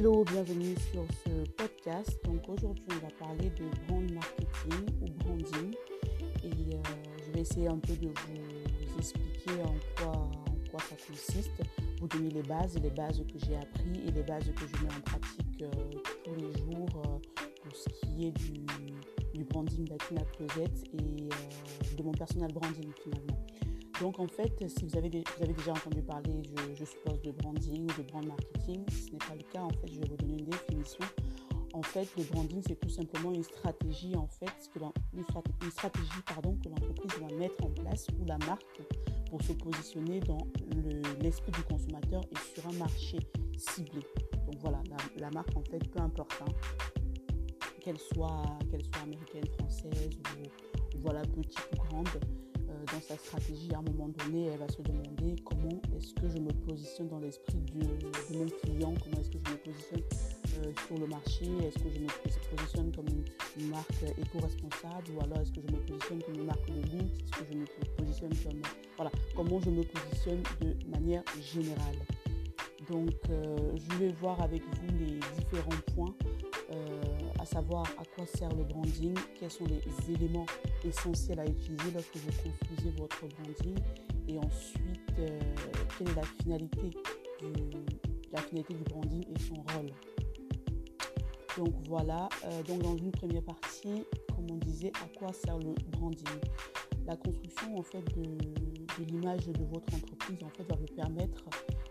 Hello, bienvenue sur ce podcast. Donc aujourd'hui, on va parler de brand marketing ou branding et euh, je vais essayer un peu de vous expliquer en quoi, ça consiste, vous donner les bases, les bases que j'ai appris et les bases que je mets en pratique euh, tous les jours euh, pour ce qui est du, du branding d'Atina Closette et de mon personal branding finalement. Donc en fait, si vous avez, vous avez déjà entendu parler, je, suppose, de branding ou de brand marketing, ce n'est pas le cas, en fait, je vais vous donner une définition. En fait, le branding, c'est tout simplement une stratégie, en fait, une stratégie, pardon, que l'entreprise va mettre en place ou la marque pour se positionner dans l'esprit du consommateur et sur un marché ciblé. Donc voilà, la, marque, en fait, peu importe, hein, qu'elle soit, qu'elle soit américaine, française ou voilà, petite ou grande, dans sa stratégie, à un moment donné, elle va se demander comment est-ce que je me positionne dans l'esprit de, mon client, comment est-ce que je me positionne euh, sur le marché, est-ce que je me positionne comme une, marque éco-responsable ou alors est-ce que je me positionne comme une marque de luxe, est-ce que je me positionne comme... Voilà, comment je me positionne de manière générale. Donc, euh, je vais voir avec vous les différents points euh, à savoir à quoi sert le branding, quels sont les éléments essentiels à utiliser lorsque vous construisez votre branding et ensuite euh, quelle est la finalité, du, la finalité du branding et son rôle. Donc voilà, euh, donc dans une première partie, comme on disait, à quoi sert le branding? La construction en fait de, de l'image de votre entreprise en fait va vous permettre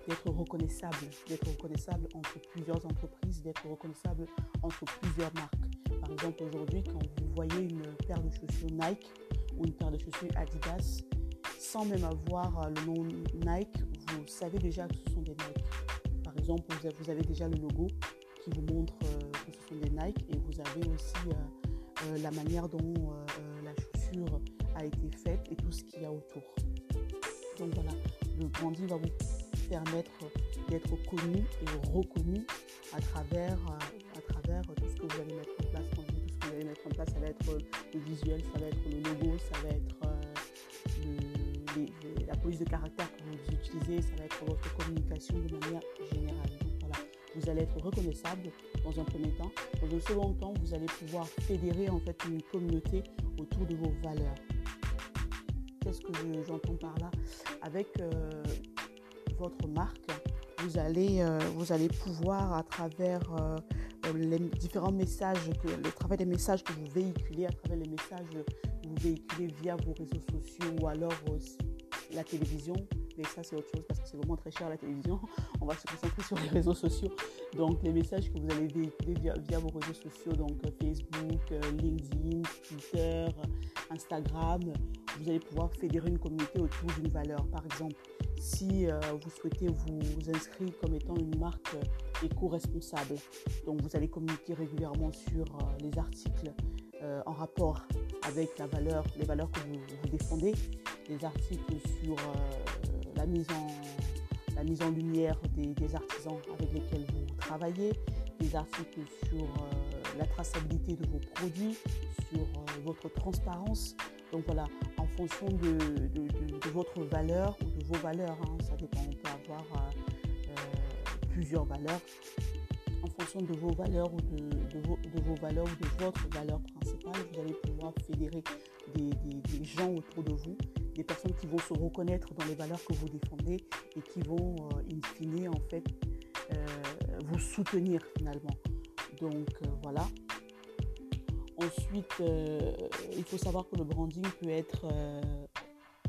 d'être reconnaissable, d'être reconnaissable entre plusieurs entreprises, d'être reconnaissable entre plusieurs marques. Par exemple, aujourd'hui, quand vous voyez une paire de chaussures Nike ou une paire de chaussures Adidas, sans même avoir euh, le nom Nike, vous savez déjà que ce sont des Nike. Par exemple, vous avez déjà le logo qui vous montre euh, que ce sont des Nike et vous avez aussi euh, la manière dont la chaussure a été faite et tout ce qu'il y a autour. Donc voilà, le branding va vous permettre d'être connu et reconnu à travers, euh, à travers tout ce que vous allez mettre en place. Je dis tout ce que vous allez mettre en place, ça va être le visuel, ça va être le logo, ça va être euh, la police de caractère que vous utilisez, ça va être votre communication de manière générale. Donc voilà, vous allez être reconnaissable dans un premier temps. Dans un second temps, vous allez pouvoir fédérer en fait une communauté autour de vos valeurs. Qu'est-ce que j'entends par là? Avec euh, votre marque, vous allez, euh, vous allez pouvoir à travers euh, les différents messages, que, le travail des messages que vous véhiculez, à travers les messages que vous véhiculez via vos réseaux sociaux ou alors la télévision, mais ça c'est autre chose parce que c'est vraiment très cher la télévision. On va se concentrer sur les réseaux sociaux. Donc les messages que vous allez véhiculer via vos réseaux sociaux, donc Facebook, LinkedIn, Twitter, Instagram, vous allez pouvoir fédérer une communauté autour d'une valeur. Par exemple, si euh, vous souhaitez vous inscrire comme étant une marque euh, éco-responsable. Donc vous allez communiquer régulièrement sur euh, les articles en rapport avec la valeur, les valeurs que vous, défendez, les articles sur la, mise en, lumière des, artisans avec lesquels vous travaillez, des articles sur la traçabilité de vos produits, sur votre transparence. Donc voilà, fonction de, votre valeur ou de vos valeurs, hein, ça dépend, on peut avoir euh, euh, plusieurs valeurs. En fonction de vos valeurs ou de, vos, de, vos, valeurs ou de votre valeur principale, vous allez pouvoir fédérer des, gens autour de vous, des personnes qui vont se reconnaître dans les valeurs que vous défendez et qui vont, euh, in fine, en fait, vous soutenir finalement. Donc voilà. Ensuite, il faut savoir que le branding peut être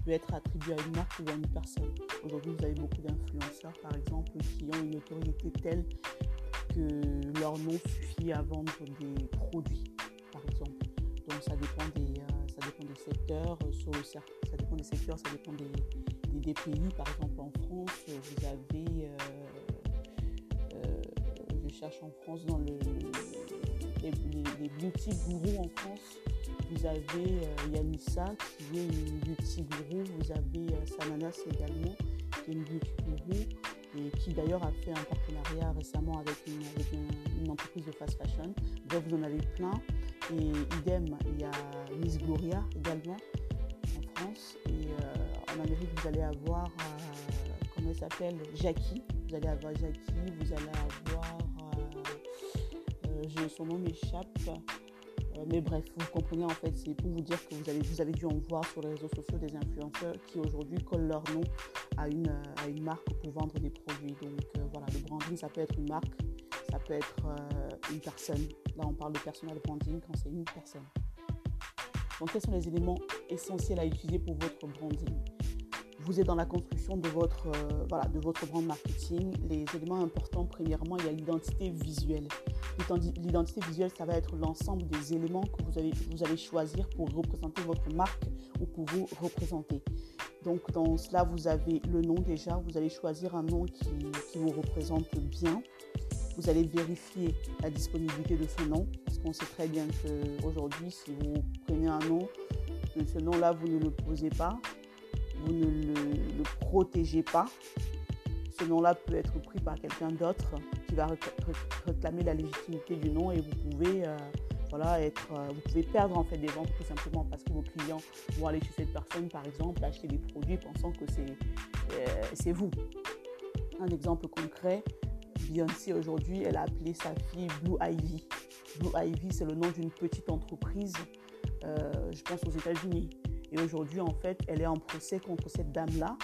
peut être attribué à une marque ou à une personne. Aujourd'hui, vous avez beaucoup d'influenceurs, par exemple, qui ont une autorité telle que leur nom suffit à vendre des produits, par exemple. Donc, ça dépend des, euh, ça dépend des secteurs. Euh, ça dépend des secteurs, ça dépend des, des, pays. Par exemple, en France, vous avez, euh, en France dans le, les, beauty gourous en France vous avez euh, Yanissa qui est une beauty guru, vous avez euh, également qui est une beauty guru et qui d'ailleurs a fait un partenariat récemment avec une, entreprise de fast fashion. Bref, vous en avez plein. Et idem, il y a Miss Gloria également en France. Et euh, en Amérique, vous allez avoir, comment elle s'appelle? Jackie. Vous allez avoir Jackie, vous allez avoir son nom m'échappe. mais bref, vous comprenez en fait, c'est pour vous dire que vous avez, vous avez dû en voir sur les réseaux sociaux des influenceurs qui aujourd'hui collent leur nom à une, à une marque pour vendre des produits. Donc voilà, le branding, ça peut être une marque, ça peut être une personne. Là, on parle de personal branding quand c'est une personne. Donc, quels sont les éléments essentiels à utiliser pour votre branding? Vous êtes dans la construction de votre, euh, voilà, de votre brand marketing. Les éléments importants, premièrement, il y a l'identité visuelle. L'identité visuelle, ça va être l'ensemble des éléments que vous allez, vous allez choisir pour représenter votre marque ou pour vous représenter. Donc, dans cela, vous avez le nom déjà. Vous allez choisir un nom qui, vous représente bien. Vous allez vérifier la disponibilité de ce nom parce qu'on sait très bien qu'aujourd'hui, si vous prenez un nom, ce nom-là, vous ne le posez pas, vous ne le, protégez pas, ce nom-là peut être pris par quelqu'un d'autre qui va réclamer la légitimité du nom et vous pouvez, euh, voilà, être, euh, vous pouvez perdre en fait des ventes tout simplement parce que vos clients vont aller chez cette personne, par exemple, acheter des produits pensant que c'est euh, vous. Un exemple concret, Beyoncé aujourd'hui, elle a appelé sa fille Blue Ivy. Blue Ivy, c'est le nom d'une petite entreprise, je pense aux États-Unis. Et aujourd'hui, en fait, elle est en procès contre cette dame-là.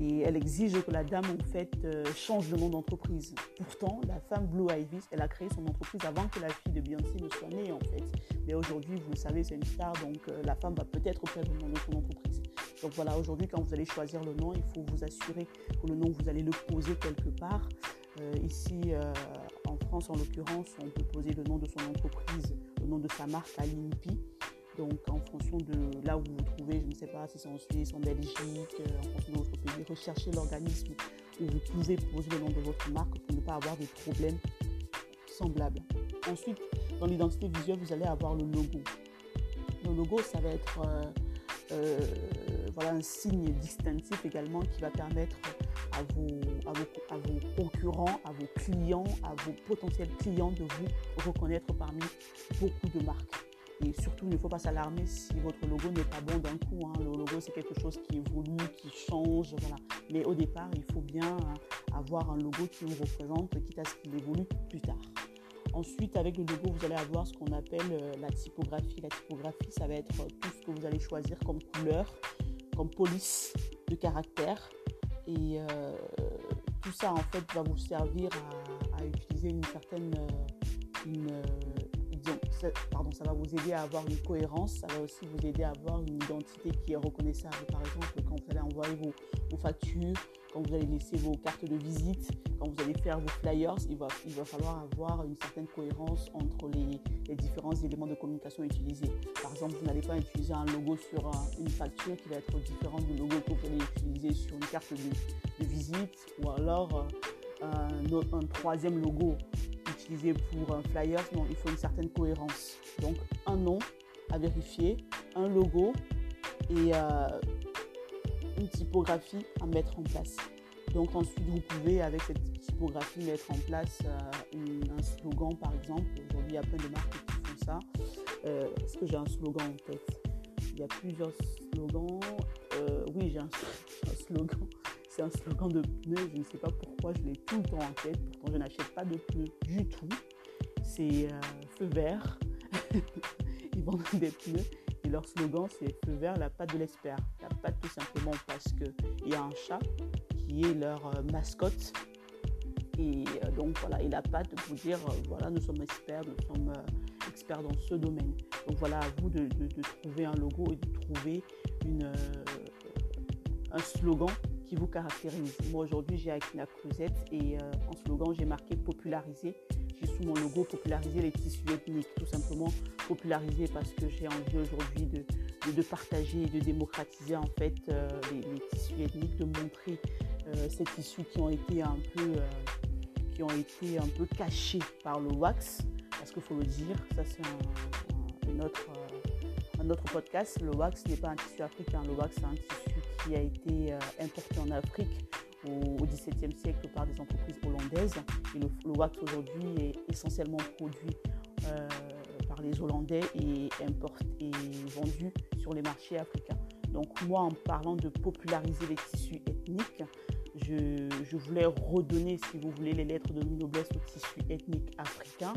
Et elle exige que la dame, en fait, euh, change de nom d'entreprise. Pourtant, la femme Blue Ivy, elle a créé son entreprise avant que la fille de Beyoncé ne soit née, en fait. Mais aujourd'hui, vous le savez, c'est une star, donc euh, la femme va peut-être perdre le nom de son entreprise. Donc voilà, aujourd'hui, quand vous allez choisir le nom, il faut vous assurer que le nom, vous allez le poser quelque part. Euh, ici, en France, en l'occurrence, on peut poser le nom de son entreprise, le nom de sa marque à l'INPI. Donc, en fonction de là où vous vous trouvez, je ne sais pas si c'est en Suisse, en Belgique, euh, en fonction de pays, recherchez l'organisme où vous pouvez poser le nom de votre marque pour ne pas avoir de problèmes semblables. Ensuite, dans l'identité visuelle, vous allez avoir le logo. Le logo, ça va être voilà, un signe distinctif également qui va permettre à, vos, concurrents, à vos clients, à vos potentiels clients de vous reconnaître parmi beaucoup de marques. Et surtout, il ne faut pas s'alarmer si votre logo n'est pas bon d'un coup. Hein. Le logo, c'est quelque chose qui évolue, qui change. Voilà. Mais au départ, il faut bien hein, avoir un logo qui vous représente, quitte à ce qu'il évolue plus tard. Ensuite, avec le logo, vous allez avoir ce qu'on appelle euh, la typographie. La typographie, ça va être tout ce que vous allez choisir comme couleur, comme police de caractère, et euh, tout ça, en fait, va vous servir à, utiliser une certaine... Euh, euh, pardon, ça va vous aider à avoir une cohérence, ça va aussi vous aider à avoir une identité qui est reconnaissable. Par exemple, quand vous allez envoyer vos factures, quand vous allez laisser vos cartes de visite, quand vous allez faire vos flyers, il va, il va falloir avoir une certaine cohérence entre les, différents éléments de communication utilisés. Par exemple, vous n'allez pas utiliser un logo sur une facture qui va être différent du logo que vous allez utiliser sur une carte de, visite ou alors euh, un, troisième logo utilisé pour un flyer. Non, il faut une certaine cohérence. Donc, un nom à vérifier, un logo et euh, une typographie à mettre en place. Donc ensuite, vous pouvez, avec cette typographie, mettre en place euh, un slogan, par exemple. Aujourd'hui, il y a plein de marques qui font ça. Euh, est-ce que j'ai un slogan en tête? Il y a plusieurs slogans. Oui, j'ai un, slogan. C'est un slogan de pneus. Je ne sais pas pourquoi je l'ai tout le temps en tête. Pourtant, je n'achète pas de pneus du tout. C'est feu vert. Ils vendent des pneus leur slogan, c'est feu vert, la patte de l'expert. La patte tout simplement parce qu'il y a un chat qui est leur euh, mascotte. Et euh, donc voilà, et la patte pour dire, euh, voilà, nous sommes experts, nous sommes experts dans ce domaine. Donc voilà, à vous de, trouver un logo et de trouver une, un slogan qui vous caractérise. Moi aujourd'hui, j'ai Akina Cruzette et en slogan, j'ai marqué populariser sous mon logo populariser les tissus ethniques, tout simplement populariser parce que j'ai envie aujourd'hui de, de, partager et de démocratiser en fait euh, les, tissus ethniques, de montrer euh, ces tissus qui ont été un peu euh, qui ont été un peu cachés par le wax, parce qu'il faut le dire, ça c'est un, un, autre, un autre podcast. Le wax n'est pas un tissu africain, le wax c'est un tissu qui a été importé en Afrique au XVIIe siècle par des entreprises hollandaises. Et le, wax aujourd'hui est essentiellement produit euh, par les Hollandais et, vendu sur les marchés africains. Donc moi, en parlant de populariser les tissus ethniques, je, voulais redonner, si vous voulez, les lettres de noblesse aux tissus ethniques africains.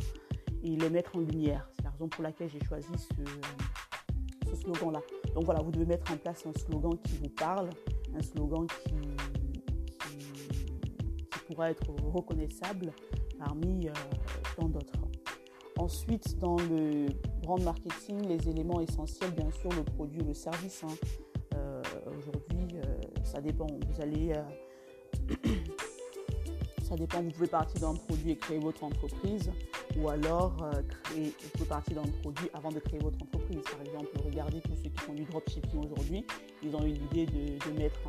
et les mettre en lumière. C'est la raison pour laquelle j'ai choisi ce slogan-là. Donc voilà, vous devez mettre en place un slogan qui vous parle, un slogan qui, pourra être reconnaissable parmi euh, tant d'autres. Ensuite, dans le brand marketing, les éléments essentiels, bien sûr, le produit, le service. Hein. Euh, aujourd'hui, euh, ça dépend. Vous allez ça dépend, vous pouvez partir d'un produit et créer votre entreprise, ou alors euh, créer, vous pouvez partir d'un produit avant de créer votre entreprise. Par exemple, regardez tous ceux qui font du dropshipping aujourd'hui, ils ont eu l'idée de, mettre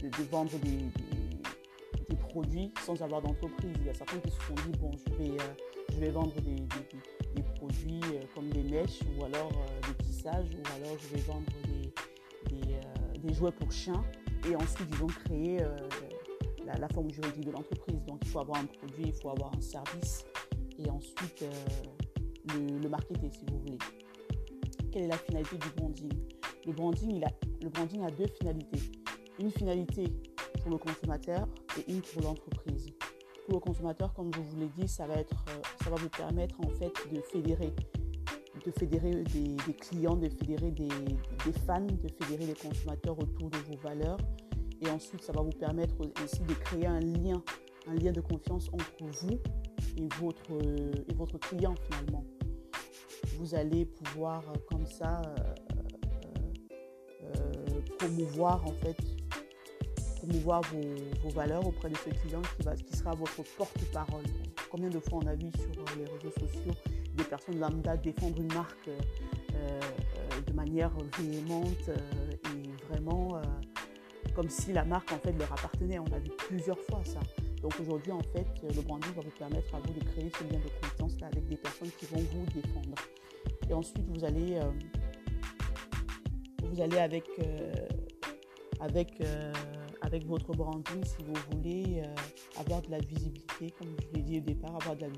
de, vendre des, produits sans avoir d'entreprise. Il y a certains qui se sont dit, bon, je vais, euh, je vais vendre des, produits euh, comme des mèches, ou alors des tissages, ou alors je vais vendre des, jouets pour chiens. Et ensuite, ils ont créé la, forme juridique de l'entreprise. Donc, il faut avoir un produit, il faut avoir un service et ensuite euh, le, le, marketer si vous voulez. Quelle est la finalité du branding? Le branding, il a, le branding a deux finalités. Une finalité pour le consommateur et une pour l'entreprise. Pour le consommateur, comme je vous l'ai dit, ça va, être, euh, ça va vous permettre en fait de fédérer de fédérer des, clients, de fédérer des, des, fans, de fédérer les consommateurs autour de vos valeurs, et ensuite, ça va vous permettre ainsi de créer un lien, un lien de confiance entre vous et votre, et votre client finalement. Vous allez pouvoir comme ça euh, euh, promouvoir en fait promouvoir vos, valeurs auprès de ce client qui, va, qui sera votre porte-parole. Combien de fois on a vu sur les réseaux sociaux des personnes lambda défendre une marque euh, de manière véhémente et vraiment comme si la marque en fait leur appartenait. On a vu plusieurs fois ça. Donc aujourd'hui en fait le branding va vous permettre à vous de créer ce lien de confiance avec des personnes qui vont vous défendre. Et ensuite vous allez euh, vous allez avec euh, avec euh, avec votre branding si vous voulez avoir de la visibilité, comme je l'ai dit au départ, avoir de la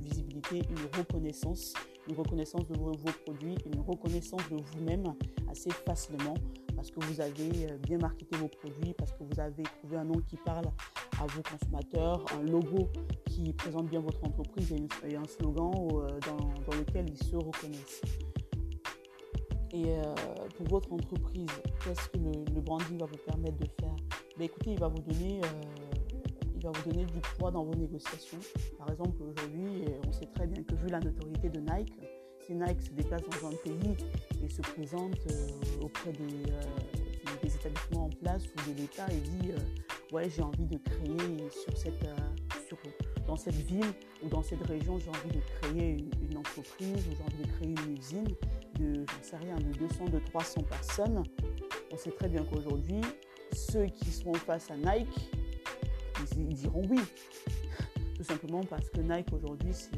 visibilité, une reconnaissance, une reconnaissance de vos produits, une reconnaissance de vous-même assez facilement parce que vous avez euh, bien marketé vos produits, parce que vous avez trouvé un nom qui parle à vos consommateurs, un logo qui présente bien votre entreprise et, un slogan euh, dans, lequel ils se reconnaissent. Et euh, pour votre entreprise, qu'est-ce que le, branding va vous permettre de faire? Ben, Écoutez, il va vous donner... il va vous donner du poids dans vos négociations. Par exemple, aujourd'hui, on sait très bien que vu la notoriété de Nike, si Nike se déplace dans un pays et se présente euh, auprès euh, des, établissements en place ou de l'État et dit euh, ouais j'ai envie de créer dans cette ville ou dans cette région j'ai envie de créer une, entreprise ou j'ai envie de créer une usine de sais rien de 200 de 300 personnes on sait très bien qu'aujourd'hui ceux qui seront face à Nike ils, diront oui. Tout simplement parce que Nike aujourd'hui c'est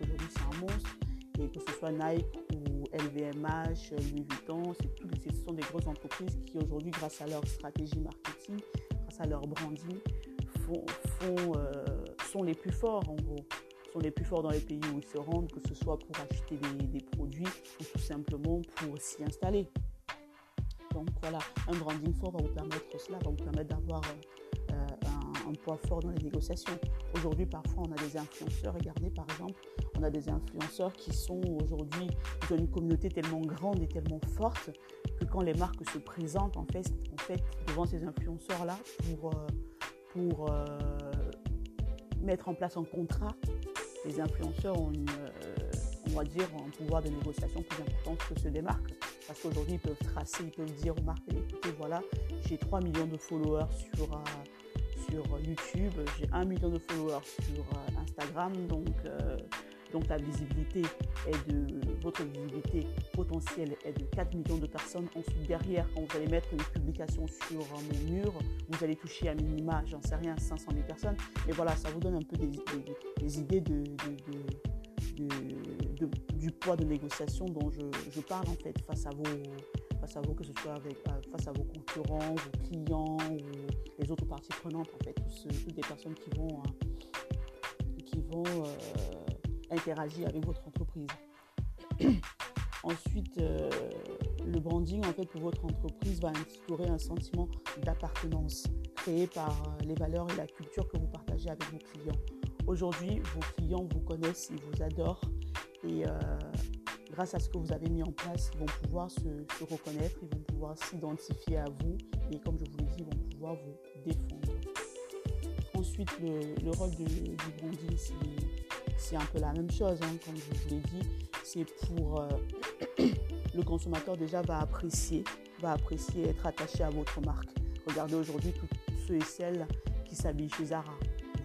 aujourd'hui c'est un monstre. Et que ce soit Nike ou LVMH, Louis Vuitton, ce sont des grosses entreprises qui aujourd'hui, grâce à leur stratégie marketing, grâce à leur branding, font, euh, sont les plus forts en gros. Sont les plus forts dans les pays où ils se rendent, que ce soit pour acheter des, produits ou tout simplement pour s'y installer. Donc voilà, un branding fort va vous permettre cela, va vous permettre d'avoir euh, poids fort dans les négociations. Aujourd'hui, parfois, on a des influenceurs. Regardez, par exemple, on a des influenceurs qui sont aujourd'hui dans une communauté tellement grande et tellement forte que quand les marques se présentent en fait, en fait devant ces influenceurs-là pour, euh, pour euh, mettre en place un contrat, les influenceurs ont euh, on va dire, un pouvoir de négociation plus important que ceux des marques. Parce qu'aujourd'hui, ils peuvent tracer, ils peuvent dire aux marques, écoutez, voilà, j'ai 3 millions de followers sur, sur YouTube, j'ai 1 million de followers sur Instagram, donc donc la visibilité est de votre visibilité potentielle est de 4 millions de personnes. Ensuite derrière, quand vous allez mettre une publication sur mon mur, vous allez toucher à minima, j'en sais rien, 500 000 personnes. Et voilà, ça vous donne un peu des, idées de, du poids de négociation dont je, parle en fait face à vos face à vous, que ce soit avec, euh, face à vos concurrents, vos clients ou les autres parties prenantes, en fait, toutes des personnes qui vont, euh, qui vont euh, interagir avec votre entreprise. Ensuite, le branding, en fait, pour votre entreprise, va instaurer un sentiment d'appartenance créé par les valeurs et la culture que vous partagez avec vos clients. Aujourd'hui, vos clients vous connaissent, ils vous adorent Et grâce à ce que vous avez mis en place, ils vont pouvoir se, reconnaître, ils vont pouvoir s'identifier à vous et comme je vous l'ai dit, ils vont pouvoir vous défendre. Ensuite, le, rôle du branding, c'est un peu la même chose, hein, comme je vous l'ai dit. C'est pour le consommateur déjà va apprécier, va apprécier être attaché à votre marque. Regardez aujourd'hui tous ceux et celles qui s'habillent chez Zara.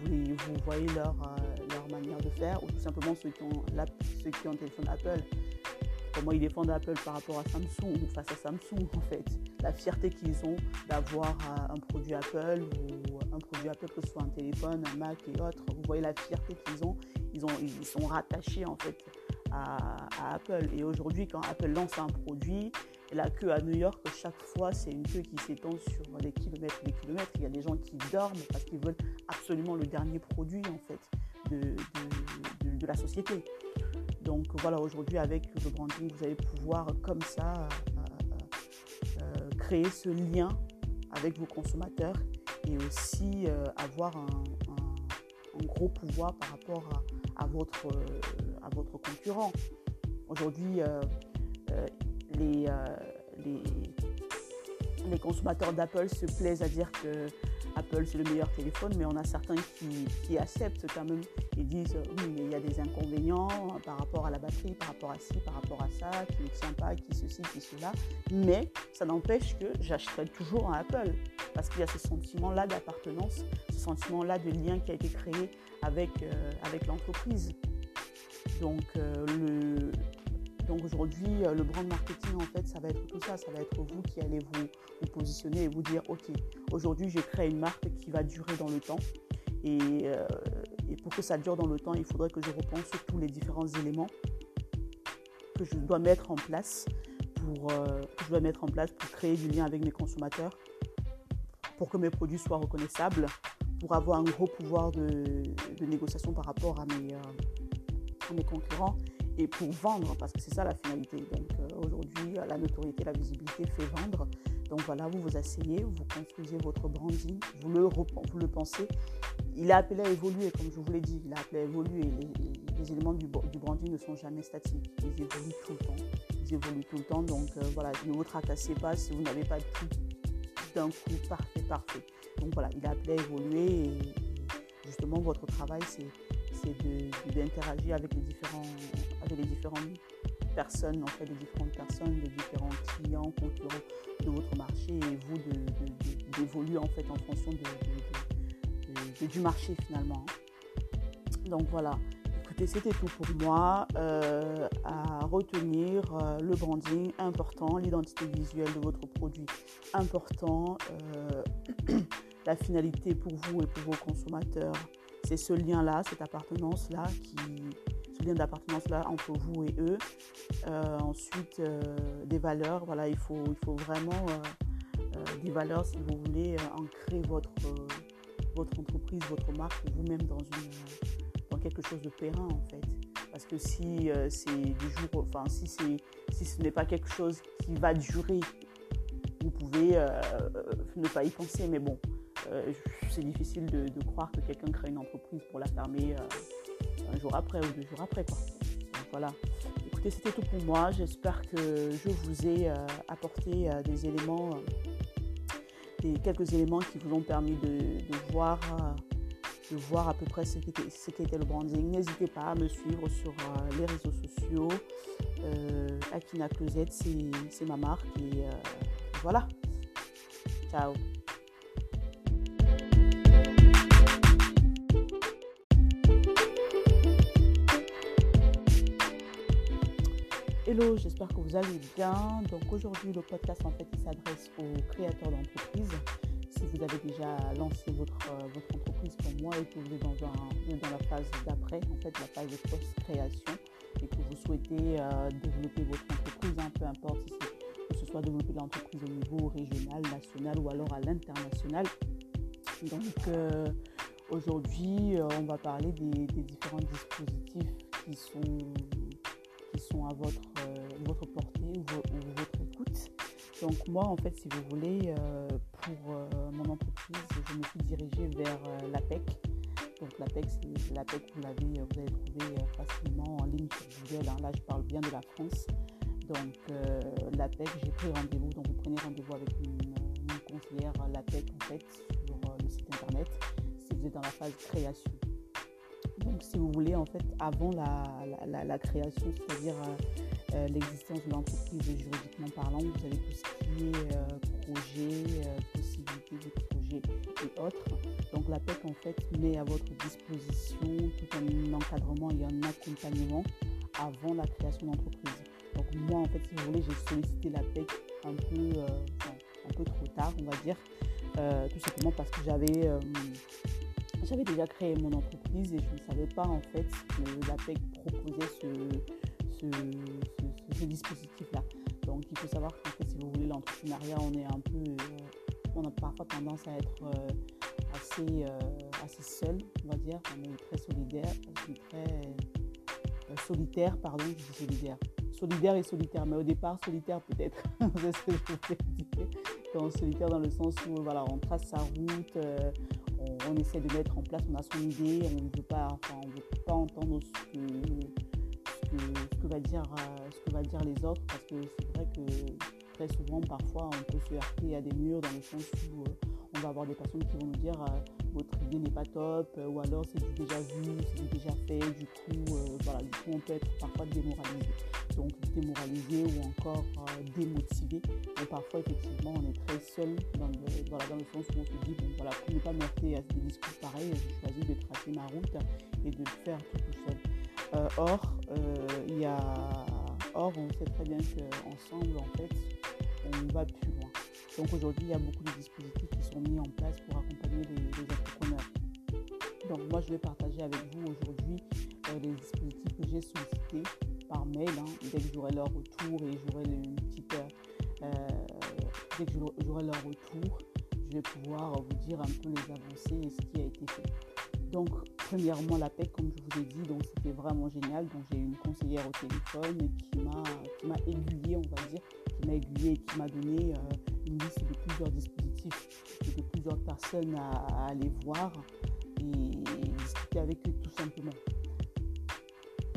Vous, vous voyez leur, euh, leur manière de faire ou tout simplement ceux qui ont, ceux qui ont téléphone Apple comment ils défendent Apple par rapport à Samsung face à Samsung en fait. La fierté qu'ils ont d'avoir euh, un produit Apple ou un produit Apple que ce soit un téléphone, un Mac et autres. Vous voyez la fierté qu'ils ont. Ils, ont, ils sont rattachés en fait à, Apple. Et aujourd'hui, quand Apple lance un produit, la queue à New York, chaque fois, c'est une queue qui s'étend sur des kilomètres et des kilomètres. Il y a des gens qui dorment parce qu'ils veulent absolument le dernier produit en fait de la société. Donc voilà, aujourd'hui avec le branding, vous allez pouvoir comme ça euh, euh, euh, créer ce lien avec vos consommateurs et aussi avoir un, gros pouvoir par rapport à, votre, à votre concurrent. Aujourd'hui, les, les, les consommateurs d'Apple se plaisent à dire que Apple c'est le meilleur téléphone, mais on a certains qui, acceptent quand même. Ils disent oui, il y a des inconvénients par rapport à la batterie, par rapport à ci, par rapport à ça, qui ne tient pas, qui ceci, qui cela. Mais ça n'empêche que j'achèterai toujours un Apple parce qu'il y a ce sentiment-là d'appartenance, ce sentiment-là de lien qui a été créé avec, euh, avec l'entreprise. Donc, euh, le, donc aujourd'hui, euh, le brand marketing, en fait, ça va être tout ça. Ça va être vous qui allez vous, positionner et vous dire, OK, aujourd'hui, je crée une marque qui va durer dans le temps. Euh, et, pour que ça dure dans le temps, il faudrait que je repense tous les différents éléments que je dois mettre en place pour, euh, je dois mettre en place pour créer du lien avec mes consommateurs, pour que mes produits soient reconnaissables, pour avoir un gros pouvoir de, négociation par rapport à mes concurrents et pour vendre, parce que c'est ça la finalité. Donc euh, aujourd'hui, la notoriété, la visibilité fait vendre. Donc voilà, vous vous asseyez, vous construisez votre branding, vous le, vous le pensez. Il est appelé à évoluer, comme je vous l'ai dit, il est appelé à évoluer. Les, éléments du, branding ne sont jamais statiques, ils évoluent tout le temps. Ils évoluent tout le temps, donc euh, voilà, ne vous tracassez pas si vous n'avez pas tout d'un coup parfait, parfait. Donc voilà, il est appelé à évoluer justement votre travail, c'est d'interagir avec les différents les différentes personnes, en fait, les différentes personnes, les différents clients, concurrents de votre marché et vous d'évoluer en fait en fonction du marché finalement. Donc voilà. Écoutez, c'était tout pour moi. Euh, à retenir euh, le branding important, l'identité visuelle de votre produit important, euh, la finalité pour vous et pour vos consommateurs. C'est ce lien-là, cette appartenance-là qui, lien d'appartenance-là entre vous et eux. Euh, ensuite, euh, des valeurs. Voilà, il faut, il faut vraiment euh, des valeurs si vous voulez ancrer votre, votre entreprise, votre marque, vous-même dans, dans quelque chose de périn en fait. Parce que si c'est du jour, enfin si, si ce n'est pas quelque chose qui va durer, vous pouvez ne pas y penser. Mais bon, c'est difficile de, de, croire que quelqu'un crée une entreprise pour la fermer un jour après ou deux jours après. Quoi. Voilà. Écoutez, c'était tout pour moi. J'espère que je vous ai euh, apporté euh, des éléments, euh, des, quelques éléments qui vous ont permis de, voir, de voir à peu près ce qu'était, ce qu'était le branding. N'hésitez pas à me suivre sur les réseaux sociaux. Akina Closette, c'est, c'est ma marque. Et voilà. Ciao. Hello, j'espère que vous allez bien. Donc aujourd'hui, le podcast en fait, il s'adresse aux créateurs d'entreprises. Si vous avez déjà lancé votre, euh, votre entreprise comme moi et que vous êtes dans, un, dans la phase d'après, en fait, la phase de post-création, et que vous souhaitez euh, développer votre entreprise, hein, peu importe si ce soit développer l'entreprise au niveau régional, national ou alors à l'international. Donc euh, aujourd'hui, on va parler des différents dispositifs qui sont sont à votre, euh, portée ou, votre écoute. Donc moi, en fait, si vous voulez, euh, pour euh, mon entreprise, je me suis dirigée vers l'APEC. Donc l'APEC, l'APEC vous l'avez, vous allez trouver facilement en ligne sur Google. Hein. Là, je parle bien de la France. Donc l'APEC, j'ai pris rendez-vous. Donc vous prenez rendez-vous avec une, conseillère l'APEC en fait sur le site internet si vous êtes dans la phase création. Donc si vous voulez en fait avant la, la, création, c'est-à-dire l'existence de l'entreprise juridiquement parlant, vous avez tout ce qui est projet, possibilité de projet et autres. Donc la PEC en fait met à votre disposition tout un encadrement et un accompagnement avant la création d'entreprise. Donc moi en fait si vous voulez j'ai sollicité la PEC un peu, euh, un peu trop tard on va dire, euh, tout simplement parce que j'avais euh, j'avais déjà créé mon entreprise et je ne savais pas en fait que la PEC proposait ce, dispositif-là. Donc il faut savoir qu'en fait si vous voulez l'entrepreneuriat on est un peu on a parfois tendance à être euh, assez, euh, assez seul, on va dire. On est très solidaire, très euh, solitaire, pardon, je dis solidaire. Solidaire et solitaire, mais au départ, solitaire peut-être, c'est ce que je voulais. Quand solitaire dans le sens où voilà, on trace sa route, on, essaie de mettre en place, on a son idée, on ne veut pas, entendre ce que, ce dire, va dire les autres, parce que c'est vrai que très souvent, parfois, on peut se heurter à des murs dans le sens où euh, on va avoir des personnes qui vont nous dire euh, votre idée n'est pas top, euh, ou alors c'est déjà vu, c'est déjà fait, du coup, voilà, du coup, on peut être parfois démoralisé. Donc, démoralisé ou encore démotivé. Et parfois, effectivement, on est très seul dans le, dans le sens où on se dit, bon, voilà, pour ne pas me à des discours pareils, j'ai choisi de tracer ma route et de faire tout, tout seul. or, il y a Or, on sait très bien qu'ensemble, en fait, on va plus. Donc aujourd'hui, il y a beaucoup de dispositifs qui sont mis en place pour accompagner les, entrepreneurs. Donc moi, je vais partager avec vous aujourd'hui euh, les dispositifs que j'ai sollicités par mail. Hein. dès que j'aurai leur retour et j'aurai une petite... Euh, euh, dès que j'aurai leur retour, je vais pouvoir vous dire un peu les avancées et ce qui a été fait. Donc, premièrement, la PEC, comme je vous ai dit, donc c'était vraiment génial. Donc, j'ai une conseillère au téléphone qui m'a, qui m'a aiguillé, on va dire, qui m'a aiguillé et qui m'a donné une liste de plusieurs dispositifs et de plusieurs personnes à, aller voir et discuter avec eux tout simplement.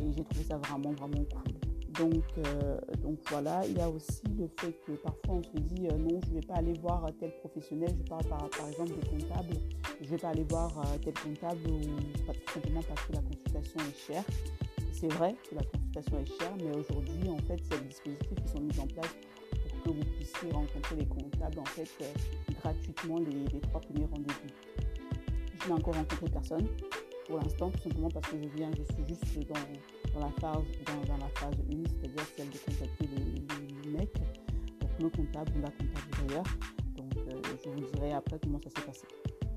Et j'ai trouvé ça vraiment, vraiment cool. Donc, euh, donc voilà, il y a aussi le fait que parfois on se dit euh, non, je ne vais pas aller voir tel professionnel, je parle par, par exemple des comptables, je ne vais pas aller voir euh, tel comptable ou tout simplement parce que la consultation est chère. C'est vrai que la consultation est chère, mais aujourd'hui, en fait, a des dispositifs qui sont mis en place que vous puissiez rencontrer les comptables en fait gratuitement les, trois premiers rendez-vous. Je n'ai encore rencontré personne pour l'instant, tout simplement parce que je viens, je suis juste dans dans la phase, dans, phase 1, c'est-à-dire celle de contacter le, mec, donc le comptable ou la comptable d'ailleurs. Donc euh, je vous dirai après comment ça s'est passé.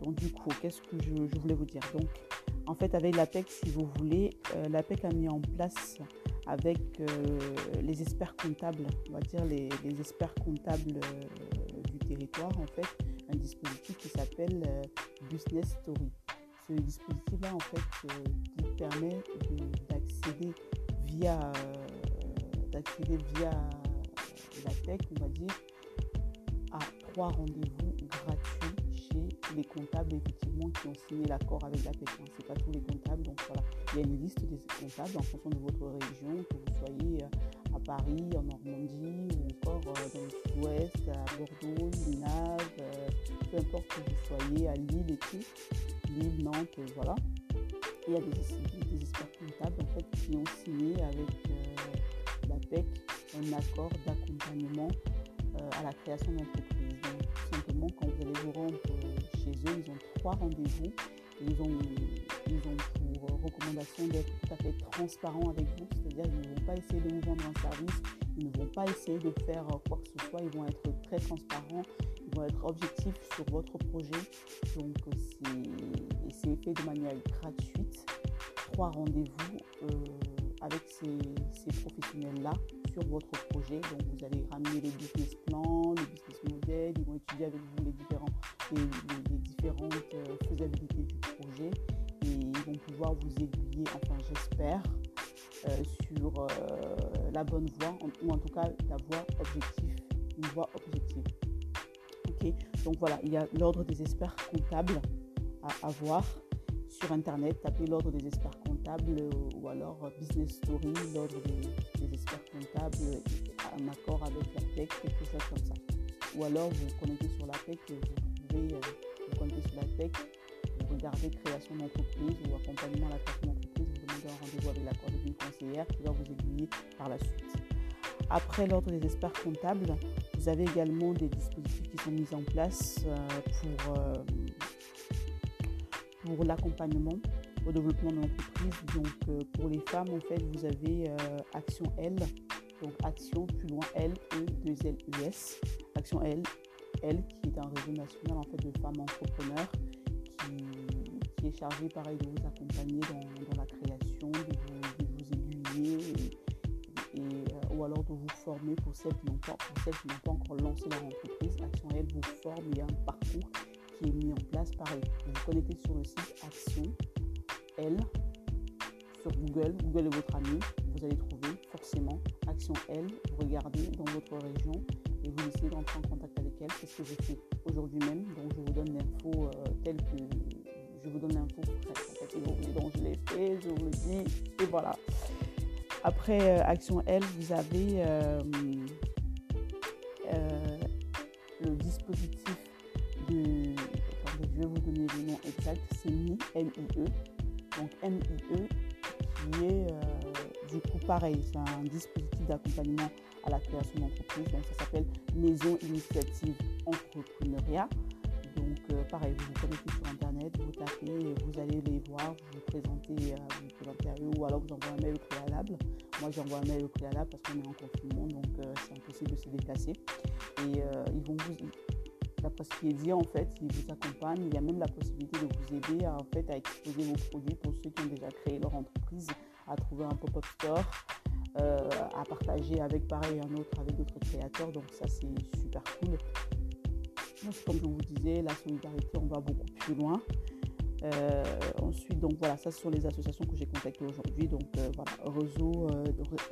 Donc du coup, qu'est-ce que je, voulais vous dire? Donc en fait avec l'APEC, si vous voulez, euh, l'APEC a mis en place avec euh, les experts comptables, on va dire les, experts comptables du territoire en fait, un dispositif qui s'appelle Business Story. Ce dispositif-là en fait qui permet d'accéder via, euh, d'accéder via la tech, on va dire, à trois rendez-vous gratuits les comptables effectivement qui ont signé l'accord avec la. Hein. Ce n'est pas tous les comptables, donc voilà. Il y a une liste des comptables en fonction de votre région, que vous soyez euh, à Paris, en Normandie ou encore euh, dans le sud-ouest, à Bordeaux, Linages, peu importe que vous soyez à Lille et tout, Lille, Nantes, voilà il y a des, experts comptables en fait, qui ont signé avec euh, la PEC un accord d'accompagnement euh, à la création d'entreprise. Quand vous allez vous rendre euh, chez eux, ils ont trois rendez-vous. Ils ont, ils ont pour recommandation d'être tout à fait transparents avec vous, c'est-à-dire qu'ils ne vont pas essayer de vous vendre un service, ils ne vont pas essayer de faire quoi que ce soit, ils vont être très transparents, ils vont être objectifs sur votre projet. Donc, c'est fait de manière gratuite trois rendez-vous euh, avec ces, professionnels-là sur votre projet. Donc, vous allez ramener les business plans, les business models, ils vont étudier avec vous les, différents, les, différentes euh, faisabilités du projet. Et ils vont pouvoir vous aiguiller, enfin, j'espère, euh, sur la bonne voie, ou en tout cas la voie objective, une voie objective. Ok, donc voilà, il y a l'ordre des experts comptables à avoir sur Internet, tapez l'ordre des experts comptables ou alors Business Story, l'ordre des, experts comptables en accord avec la PEC, quelque chose comme ça. Ou alors vous connectez sur la PEC vous pouvez vous connecter sur la PEC, vous regardez création d'entreprise ou accompagnement à la création d'entreprise, vous demandez un rendez-vous avec l'accord d'une conseillère qui va vous aiguiller par la suite. Après l'ordre des experts comptables, vous avez également des dispositifs qui sont mis en place pour, pour l'accompagnement au développement de l'entreprise. Donc pour les femmes, en fait, vous avez Action L, donc Action plus loin L E 2 L U S. Action L, L qui est un réseau national en fait de femmes entrepreneurs qui, est chargé pareil de vous accompagner dans, la création, de vous, aiguiller et, ou alors de vous former pour celles qui n'ont pas, pas encore lancé leur entreprise. Action L vous forme, il y a un parcours qui est mis en place pareil. Vous vous connectez sur le site Action L sur Google, Google est votre ami, vous allez trouver forcément Action L, vous regardez dans votre région et vous essayez d'entrer en contact avec elle. C'est ce que j'ai fait aujourd'hui même. Donc je vous donne l'info euh, telle que je vous donne l'info voulez. Donc je l'ai fait, je vous le dis et voilà. Après euh, Action L, vous avez euh, le dispositif de. Je vais vous donner le nom exact. C'est MIE, M-I-E. Donc M-I-E qui est euh, du coup pareil, c'est un dispositif d'accompagnement à la création d'entreprise. Donc ça s'appelle Maison Initiative Entrepreneuriat. Donc euh, pareil, vous vous connectez sur internet, vous tapez, vous allez les voir, vous vous présentez, euh, vous présentez à eux ou alors vous envoyez un mail au préalable. Moi j'envoie un mail au préalable parce qu'on est en confinement, donc euh, c'est impossible de se déplacer. Et ils vont vous est dit, en fait, ils vous accompagnent. Il y a même la possibilité de vous aider à, en fait, à exposer vos produits pour ceux qui ont déjà créé leur entreprise, à trouver un pop-up store, euh, à partager avec pareil un autre, avec d'autres créateurs. Donc ça, c'est super cool. Comme je vous disais, la solidarité, on va beaucoup plus loin. Euh, ensuite, donc voilà, ça ce sont les associations que j'ai contactées aujourd'hui. Donc euh, voilà, réseau,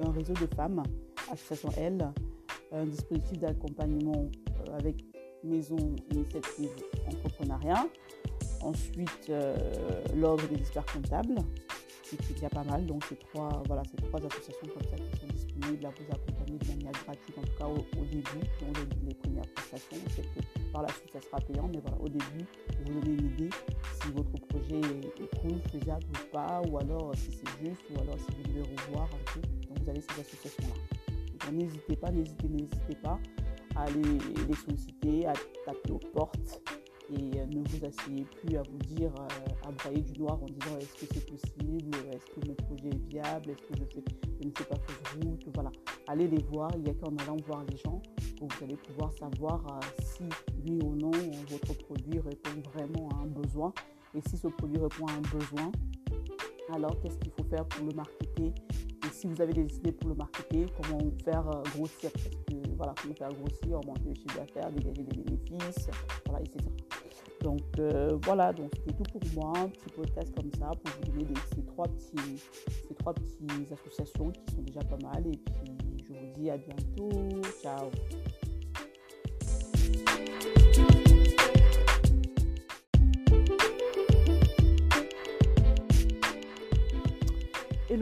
un réseau de femmes, association L, un dispositif d'accompagnement avec maison initiative entrepreneuriat. Ensuite, euh, l'ordre des experts comptables, qu'il y a pas mal. Donc, trois, voilà, c'est trois associations comme ça qui sont disponibles à vous accompagner de manière gratuite, en tout cas au, début, dans les, les, premières prestations. Par la suite, ça sera payant, mais voilà, au début, vous donner une idée si votre projet est, cool, faisable ou pas, ou alors si c'est juste, ou alors si vous devez revoir un peu. Donc, vous avez ces associations-là. N'hésitez pas, n'hésitez, n'hésitez pas à les, solliciter, à taper aux portes et euh, ne vous asseyez plus à vous dire, euh, à brailler du noir en disant est-ce que c'est possible, est-ce que mon projet est viable, est-ce que je, fais, ne fais pas fausse route, voilà. Allez les voir, il n'y a qu'en allant voir les gens que vous allez pouvoir savoir euh, si oui ou non votre produit répond vraiment à un besoin. Et si ce produit répond à un besoin, alors qu'est-ce qu'il faut faire pour le marketer et si vous avez des idées pour le marketer, comment faire grossir parce que voilà, comment faire grossir, augmenter le chiffre d'affaires, dégager des bénéfices, voilà, etc. Donc euh, voilà, donc c'était tout pour moi, un petit podcast comme ça pour vous donner ces, trois petits, ces trois petites associations qui sont déjà pas mal. Et puis je vous dis à bientôt. Ciao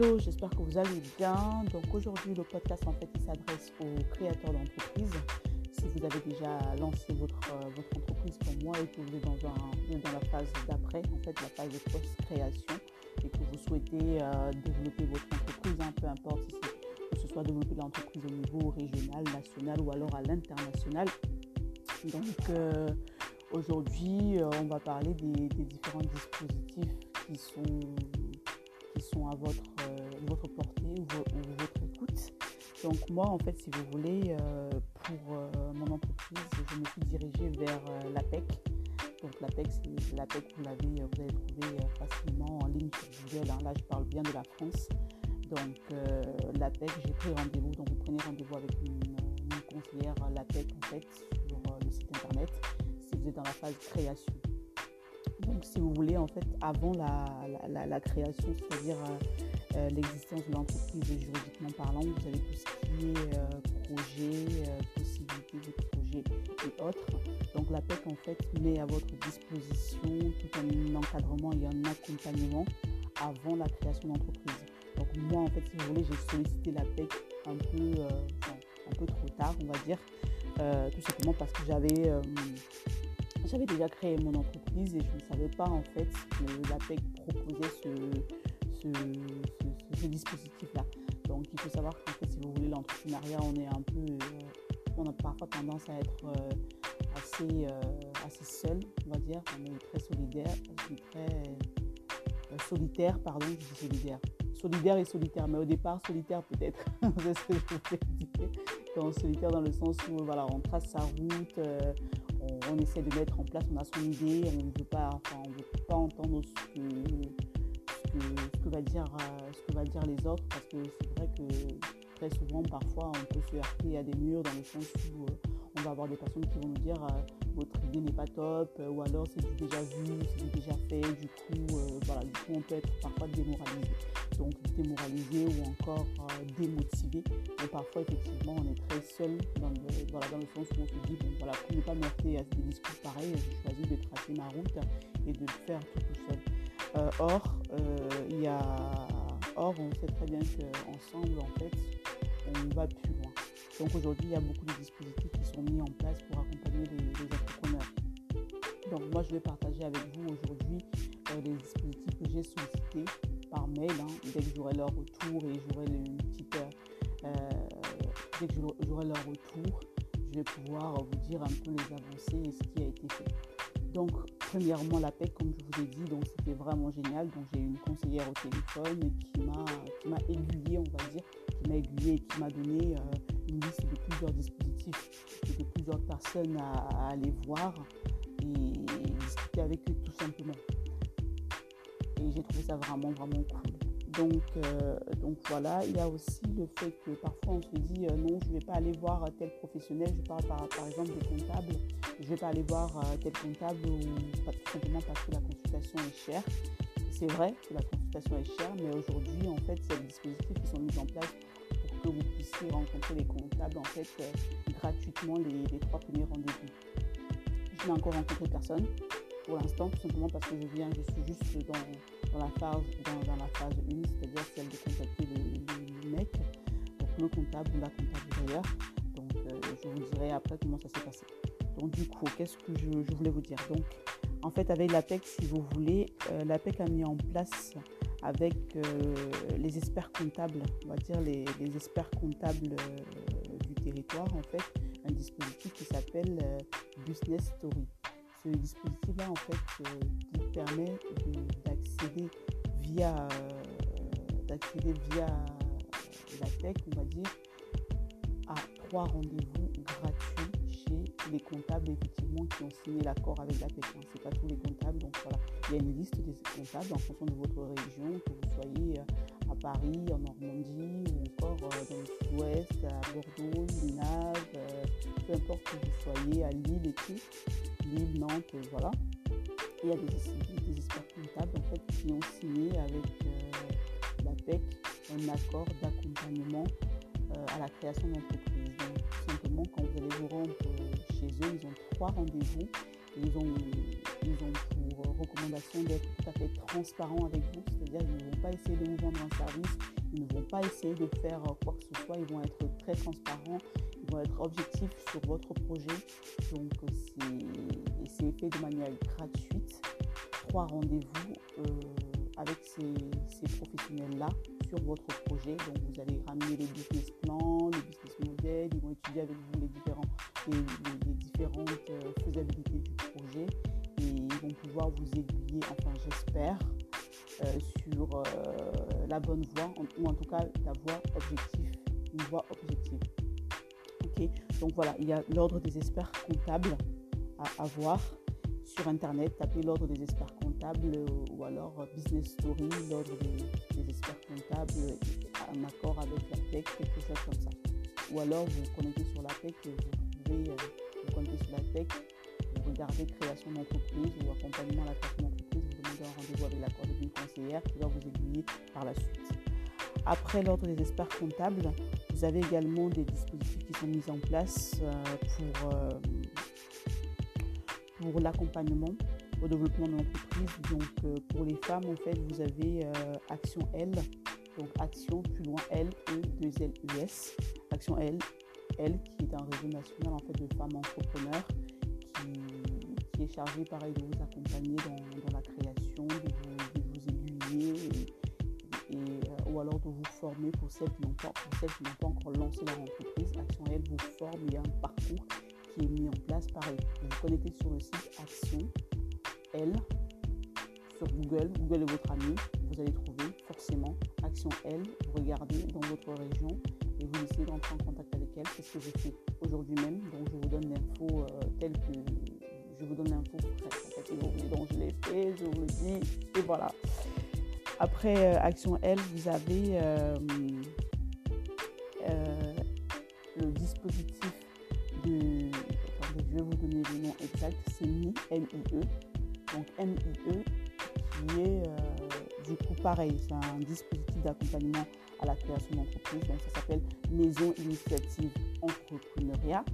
Hello, j'espère que vous allez bien. Donc aujourd'hui, le podcast en fait, s'adresse aux créateurs d'entreprises. Si vous avez déjà lancé votre, euh, votre entreprise comme moi et que vous êtes dans, un, dans la phase d'après, en fait, la phase de post-création, et que vous souhaitez euh, développer votre entreprise, hein, peu importe si ce soit développer l'entreprise au niveau régional, national ou alors à l'international. Donc euh, aujourd'hui, on va parler des différents dispositifs qui sont sont à votre, euh, votre portée ou, ou, votre écoute. Donc moi, en fait, si vous voulez, euh, pour euh, mon entreprise, je me suis dirigée vers l'APEC. Donc l'APEC, c'est l'APEC, vous l'avez, vous allez trouver facilement en ligne sur Google. Hein. Là, je parle bien de la France. Donc l'APEC, j'ai pris rendez-vous. Donc vous prenez rendez-vous avec une, une conseillère l'APEC, en fait, sur le site internet, si vous êtes dans la phase création. Donc, si vous voulez, en fait, avant la, la, la, la création, c'est-à-dire euh, euh, l'existence de l'entreprise juridiquement parlant, vous avez tout ce qui est euh, projet, possibilité de projet et autres. Donc l'APEC en fait met à votre disposition tout un encadrement et un accompagnement avant la création d'entreprise. Donc moi en fait si vous voulez j'ai sollicité l'APEC un peu, un peu trop tard on va dire, tout simplement parce que j'avais j'avais déjà créé mon entreprise et je ne savais pas en fait que l'APEC proposait ce, dispositif-là. Donc il faut savoir qu'en fait, si vous voulez, l'entrepreneuriat, on est un peu, euh, on a parfois tendance à être euh, assez, euh, assez seul, on va dire. On est très solidaire, très solitaire, pardon, je dis solidaire. Solidaire et solitaire, mais au départ solitaire peut-être, c'est ce que je voulais dire. Solitaire dans le sens où voilà, on trace sa route, on, essaie de mettre en place, on a son idée, on ne veut pas, veut pas entendre ce que, ce va dire, euh, ce que va dire les autres, parce que c'est vrai que très souvent, parfois, on peut se heurter à des murs dans le sens où euh, on va avoir des personnes qui vont nous dire euh, votre idée n'est pas top, ou alors c'est du déjà vu, c'est déjà fait, du coup, voilà, du coup, on peut être parfois démoralisé. Donc, démoralisé ou encore démotivé. Et parfois, effectivement, on est très seul dans le, dans le sens où on se dit, bon, voilà, pour ne pas heurter à des discours pareils, j'ai choisi de tracer ma route et de le faire tout, tout seul. Euh, or, euh, il y a, or, on sait très bien qu'ensemble, en fait, on va plus loin. Donc aujourd'hui, il y a beaucoup de dispositifs qui sont mis en place pour accompagner les, entrepreneurs. Donc moi, je vais partager avec vous aujourd'hui euh, les dispositifs que j'ai sollicités par mail. Hein. dès que j'aurai leur retour et j'aurai une petite... dès que j'aurai leur retour, je vais pouvoir vous dire un peu les avancées et ce qui a été fait. Donc, premièrement, la PEC, comme je vous ai dit, donc c'était vraiment génial. Donc, j'ai une conseillère au téléphone qui m'a, qui m'a aiguillé, on va dire, qui m'a aiguillé et qui m'a donné euh, une liste de plusieurs dispositifs et de plusieurs personnes à, aller voir et discuter avec eux tout simplement. J'ai trouvé ça vraiment, vraiment cool. Donc, euh, donc voilà, il y a aussi le fait que parfois on se dit euh, non, je ne vais pas aller voir tel professionnel, je parle par, par exemple des comptables, je ne vais pas aller voir euh, tel comptable ou tout simplement parce que la consultation est chère. C'est vrai que la consultation est chère, mais aujourd'hui, en fait, a des dispositifs qui sont mis en place pour que vous puissiez rencontrer les comptables en fait gratuitement les, trois premiers rendez-vous. Je n'ai encore rencontré personne pour l'instant, tout simplement parce que je viens, je suis juste dans dans la phase, dans, la phase 1, c'est-à-dire celle de contacter le, mec, donc le comptable ou la comptable d'ailleurs. Donc euh, je vous dirai après comment ça s'est passé. Donc du coup, qu'est-ce que je, voulais vous dire? Donc en fait avec l'APEC, si vous voulez, euh, l'APEC a mis en place avec euh, les experts comptables, on va dire les, experts comptables du territoire en fait, un dispositif qui s'appelle Business Story. Ce dispositif-là en fait qui permet d'accéder via, euh, d'accéder via la tech, on va dire, à trois rendez-vous gratuits chez les comptables effectivement qui ont signé l'accord avec la tech. Ce n'est pas tous les comptables, donc voilà, il y a une liste des comptables en fonction de votre région, que vous soyez euh, à Paris, en Normandie ou encore euh, dans le sud-ouest, à Bordeaux, Linages, peu importe que vous soyez à Lille et tout, Lille, Nantes, voilà il y a des, experts comptables en fait, qui ont signé avec euh, la PEC un accord d'accompagnement euh, à la création d'entreprise. Donc, tout simplement, quand vous allez vous rendre euh, chez eux, ils ont trois rendez-vous. Ils ont, ils ont pour recommandation d'être tout à fait transparents avec vous, c'est-à-dire qu'ils ne vont pas essayer de vous vendre un service, ils ne vont pas essayer de faire quoi que ce soit, ils vont être très transparents, ils vont être objectifs sur votre projet. Donc, c'est fait de manière gratuite trois rendez-vous euh, avec ces, professionnels-là sur votre projet. Donc, vous allez ramener les business plans, les business models, ils vont étudier avec vous les, différentes euh, faisabilités du projet et ils vont pouvoir vous aiguiller, enfin j'espère, euh, sur la bonne voie, ou en tout cas la voie objective, une voie objective. Ok, donc voilà, il y a l'ordre des experts comptables à avoir sur Internet, tapez l'ordre des experts comptables ou alors Business Story, l'ordre des, experts comptables en accord avec la PEC, quelque chose comme ça. Ou alors vous connectez sur la PEC vous pouvez euh, vous connecter sur la PEC, vous regardez création d'entreprise ou accompagnement à la création d'entreprise, vous demandez un rendez-vous avec l'accord d'une conseillère qui va vous aiguiller par la suite. Après l'ordre des experts comptables, vous avez également des dispositifs qui sont mis en place pour, pour l'accompagnement au développement de l'entreprise. Donc pour les femmes, en fait, vous avez Action L, donc Action plus loin L, E, 2 L, U, S. Action L, L qui est un réseau national en fait, de femmes entrepreneurs qui, est chargé pareil de vous accompagner dans, la création, de vous, aiguiller et, euh, ou alors de vous former pour celles qui n'ont pas, pas encore lancé leur entreprise. Action L vous forme, il y a un parcours qui est mis en place pareil. Vous vous connectez sur le site Action L sur Google, Google est votre ami, vous allez trouver forcément Action L, vous regardez dans votre région et vous essayez d'entrer en contact avec elle. C'est ce que j'ai fait aujourd'hui même. Donc je vous donne l'info euh, telle que je vous donne l'info Donc je l'ai fait, je vous le dis et voilà. Après euh, Action L, vous avez euh, le nom exact. C'est MIE, M-I-E. Donc M-I-E qui est du coup, pareil, c'est un dispositif d'accompagnement à la création d'entreprise. Donc, ça s'appelle Maison Initiative Entrepreneuriat.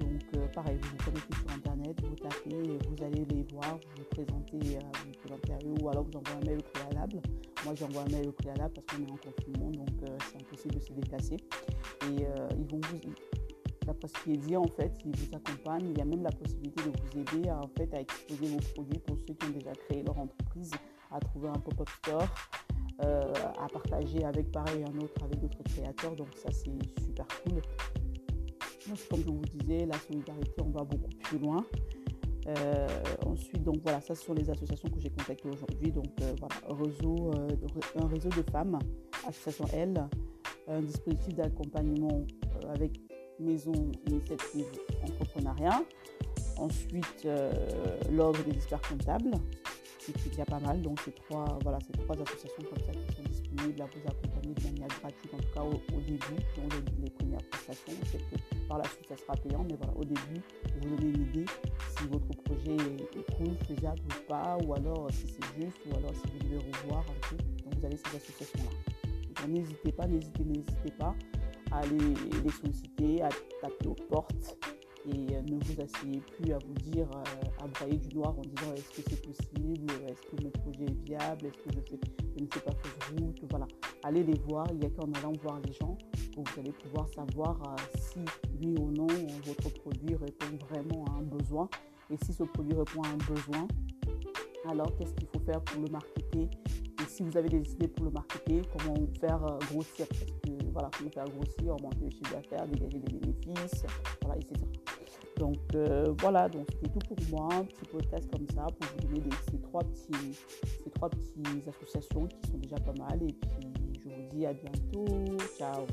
Donc, euh, pareil, vous vous connectez sur Internet, vous tapez, vous allez les voir, vous vous présentez, euh, vous présentez ou alors vous envoyez un mail au préalable. Moi, j'envoie un mail au préalable parce qu'on est en confinement, donc euh, c'est impossible de se déplacer. Et ils vont vous, est dit, en fait, ils vous accompagnent. Il y a même la possibilité de vous aider à, en fait, à exposer vos produits pour ceux qui ont déjà créé leur entreprise à trouver un pop-up store, euh, à partager avec pareil un autre, avec d'autres créateurs. Donc ça c'est super cool. comme je vous disais, la solidarité, on va beaucoup plus loin. Euh, ensuite, donc voilà, ça ce sont les associations que j'ai contactées aujourd'hui. Donc euh, voilà, réseau, un réseau de femmes, association L, un dispositif d'accompagnement avec maison initiative entrepreneuriat. Ensuite, l'ordre des experts comptables, c'est déjà pas mal. Donc, c'est trois, voilà, trois associations comme ça qui sont disponibles à vous accompagner de manière gratuite, en tout cas au, début, dans les, premières prestations. que par la suite, ça sera payant, mais voilà, au début, vous donner une idée si votre projet est, cool, faisable ou pas, ou alors si c'est juste, ou alors si vous devez revoir un peu. Donc, vous avez ces associations-là. n'hésitez pas, n'hésitez, n'hésitez pas à les solliciter, à taper aux portes et euh, ne vous asseyez plus à vous dire, euh, à brailler du noir en disant est-ce que c'est possible, est-ce que mon projet est viable, est-ce que je, fais, je ne fais pas fausse route, voilà. Allez les voir, il n'y a qu'en allant voir les gens que vous allez pouvoir savoir euh, si oui ou non votre produit répond vraiment à un besoin. Et si ce produit répond à un besoin, alors qu'est-ce qu'il faut faire pour le marketer? Et si vous avez des idées pour le marketer, comment faire grossir? voilà, comment faire grossir, augmenter le chiffre d'affaires, dégager des bénéfices, voilà, etc. Donc euh, voilà, donc c'était tout pour moi, un petit podcast comme ça pour vous donner ces trois petits, ces trois petites associations qui sont déjà pas mal. Et puis je vous dis à bientôt, ciao.